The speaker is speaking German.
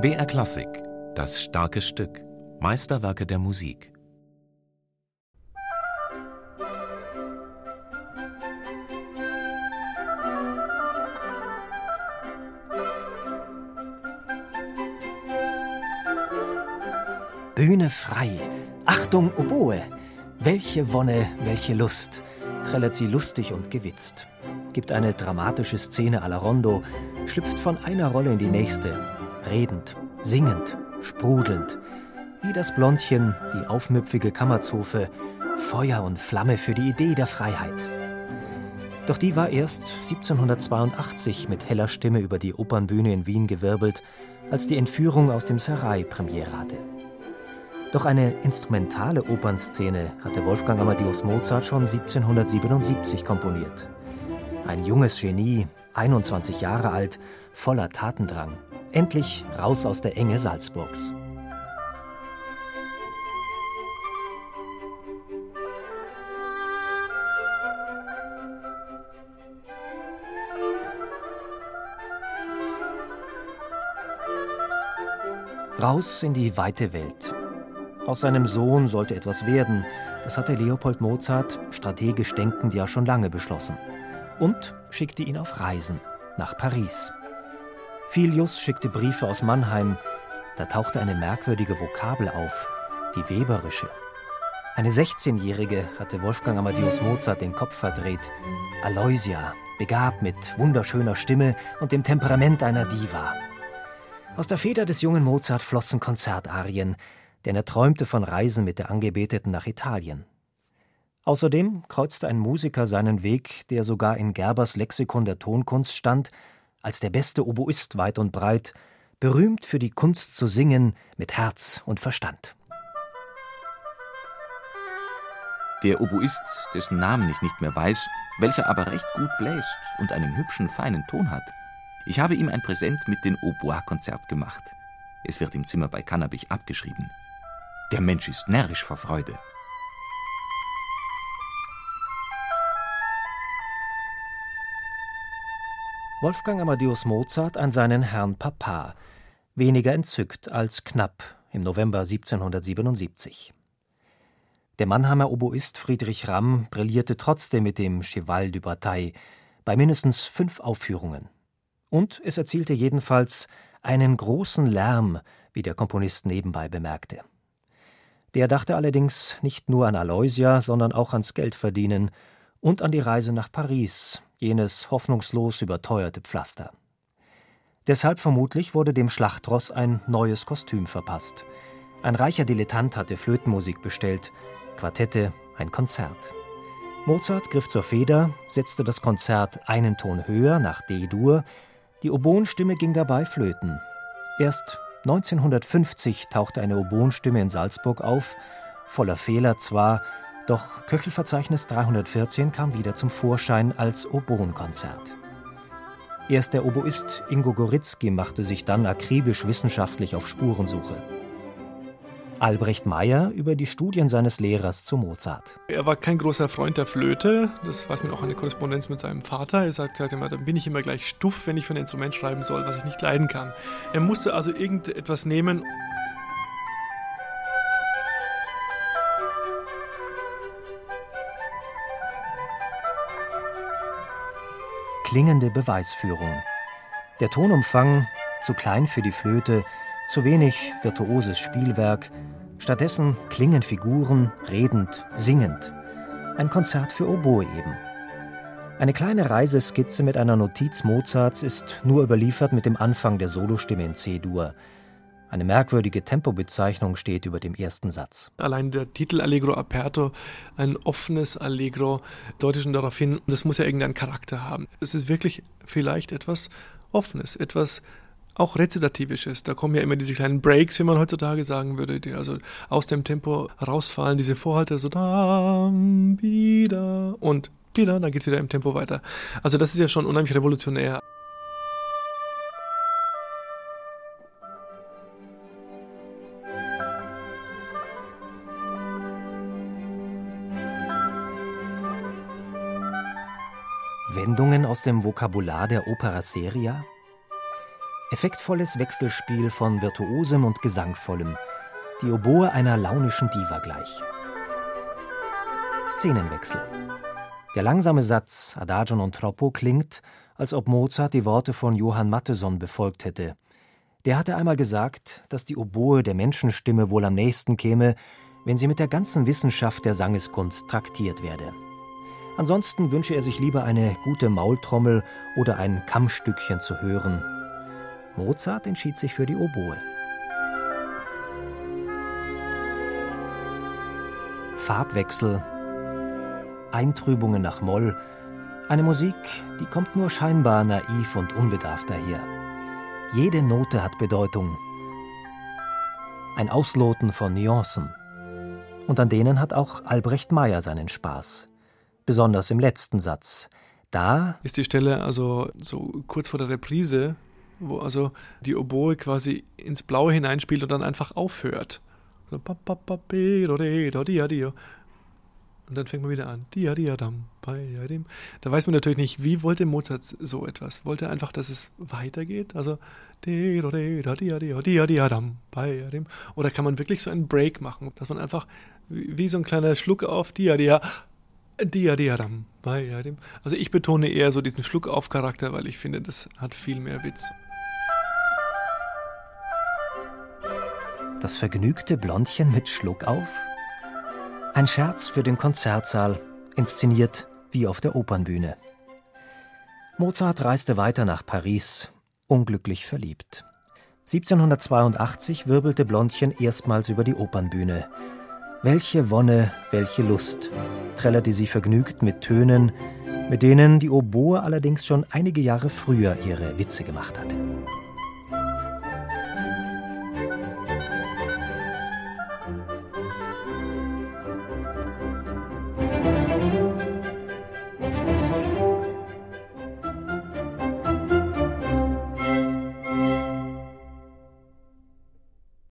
BR Klassik, das starke Stück, Meisterwerke der Musik. Bühne frei. Achtung, Oboe! Welche Wonne, welche Lust! Trällert sie lustig und gewitzt. Gibt eine dramatische Szene à la Rondo, schlüpft von einer Rolle in die nächste, redend, singend, sprudelnd. Wie das Blondchen, die aufmüpfige Kammerzofe, Feuer und Flamme für die Idee der Freiheit. Doch die war erst 1782 mit heller Stimme über die Opernbühne in Wien gewirbelt, als die Entführung aus dem Serai Premiere hatte. Doch eine instrumentale Opernszene hatte Wolfgang Amadeus Mozart schon 1777 komponiert. Ein junges Genie, 21 Jahre alt, voller Tatendrang. Endlich raus aus der Enge Salzburgs. Raus in die weite Welt. Aus seinem Sohn sollte etwas werden, das hatte Leopold Mozart, strategisch denkend, ja schon lange beschlossen. Und schickte ihn auf Reisen nach Paris. Filius schickte Briefe aus Mannheim. Da tauchte eine merkwürdige Vokabel auf, die Weberische. Eine 16-Jährige hatte Wolfgang Amadeus Mozart den Kopf verdreht. Aloysia, begabt mit wunderschöner Stimme und dem Temperament einer Diva. Aus der Feder des jungen Mozart flossen Konzertarien, denn er träumte von Reisen mit der Angebeteten nach Italien. Außerdem kreuzte ein Musiker seinen Weg, der sogar in Gerbers Lexikon der Tonkunst stand, als der beste Oboist weit und breit, berühmt für die Kunst zu singen mit Herz und Verstand. Der Oboist, dessen Namen ich nicht mehr weiß, welcher aber recht gut bläst und einen hübschen, feinen Ton hat. Ich habe ihm ein Präsent mit dem Obois-Konzert gemacht. Es wird im Zimmer bei Kannabich abgeschrieben. Der Mensch ist närrisch vor Freude. Wolfgang Amadeus Mozart an seinen Herrn Papa, weniger entzückt als knapp im November 1777. Der Mannheimer Oboist Friedrich Ramm brillierte trotzdem mit dem Cheval du Bataille bei mindestens fünf Aufführungen. Und es erzielte jedenfalls einen großen Lärm, wie der Komponist nebenbei bemerkte. Der dachte allerdings nicht nur an Aloysia, sondern auch ans Geldverdienen und an die Reise nach Paris, jenes hoffnungslos überteuerte Pflaster. Deshalb vermutlich wurde dem Schlachtross ein neues Kostüm verpasst. Ein reicher Dilettant hatte Flötenmusik bestellt, Quartette, ein Konzert. Mozart griff zur Feder, setzte das Konzert einen Ton höher nach D-Dur, die Oboenstimme ging dabei flöten. Erst 1950 tauchte eine Oboenstimme in Salzburg auf, voller Fehler zwar, doch Köchelverzeichnis 314 kam wieder zum Vorschein als Oboenkonzert. Erst der Oboist Ingo Goritzky machte sich dann akribisch wissenschaftlich auf Spurensuche. Albrecht Meyer über die Studien seines Lehrers zu Mozart. Er war kein großer Freund der Flöte, das weiß man auch in der Korrespondenz mit seinem Vater. Er sagt halt immer, dann bin ich immer gleich stuff, wenn ich für ein Instrument schreiben soll, was ich nicht leiden kann. Er musste also irgendetwas nehmen. Klingende Beweisführung. Der Tonumfang zu klein für die Flöte, zu wenig virtuoses Spielwerk, stattdessen klingen Figuren, redend, singend. Ein Konzert für Oboe eben. Eine kleine Reiseskizze mit einer Notiz Mozarts ist nur überliefert mit dem Anfang der Solostimme in C-Dur. Eine merkwürdige Tempobezeichnung steht über dem ersten Satz. Allein der Titel Allegro aperto, ein offenes Allegro, deutet schon darauf hin, das muss ja irgendeinen Charakter haben. Es ist wirklich vielleicht etwas Offenes, etwas auch rezitativisches. Da kommen ja immer diese kleinen Breaks, wie man heutzutage sagen würde, die also aus dem Tempo rausfallen, diese Vorhalte so da, wieder und wieder, dann geht es wieder im Tempo weiter. Also das ist ja schon unheimlich revolutionär. Wendungen aus dem Vokabular der Opera seria? Effektvolles Wechselspiel von Virtuosem und Gesangvollem, die Oboe einer launischen Diva gleich. Szenenwechsel. Der langsame Satz Adagio non troppo klingt, als ob Mozart die Worte von Johann Mattheson befolgt hätte. Der hatte einmal gesagt, dass die Oboe der Menschenstimme wohl am nächsten käme, wenn sie mit der ganzen Wissenschaft der Sangeskunst traktiert werde. Ansonsten wünsche er sich lieber eine gute Maultrommel oder ein Kammstückchen zu hören. Mozart entschied sich für die Oboe. Farbwechsel, Eintrübungen nach Moll, eine Musik, die kommt nur scheinbar naiv und unbedarft daher. Jede Note hat Bedeutung. Ein Ausloten von Nuancen. Und an denen hat auch Albrecht Meyer seinen Spaß. Besonders im letzten Satz. Da ist die Stelle also so kurz vor der Reprise, wo also die Oboe quasi ins Blaue hineinspielt und dann einfach aufhört. So, und dann fängt man wieder an. Da weiß man natürlich nicht, wie wollte Mozart so etwas? Wollte er einfach, dass es weitergeht? Also oder kann man wirklich so einen Break machen, dass man einfach wie so ein kleiner Schluck auf also ich betone eher so diesen Schluck auf Charakter, weil ich finde, das hat viel mehr Witz. Das vergnügte Blondchen mit Schluck auf? Ein Scherz für den Konzertsaal, inszeniert wie auf der Opernbühne. Mozart reiste weiter nach Paris, unglücklich verliebt. 1782 wirbelte Blondchen erstmals über die Opernbühne. Welche Wonne, welche Lust, trällerte sie vergnügt mit Tönen, mit denen die Oboe allerdings schon einige Jahre früher ihre Witze gemacht hatte.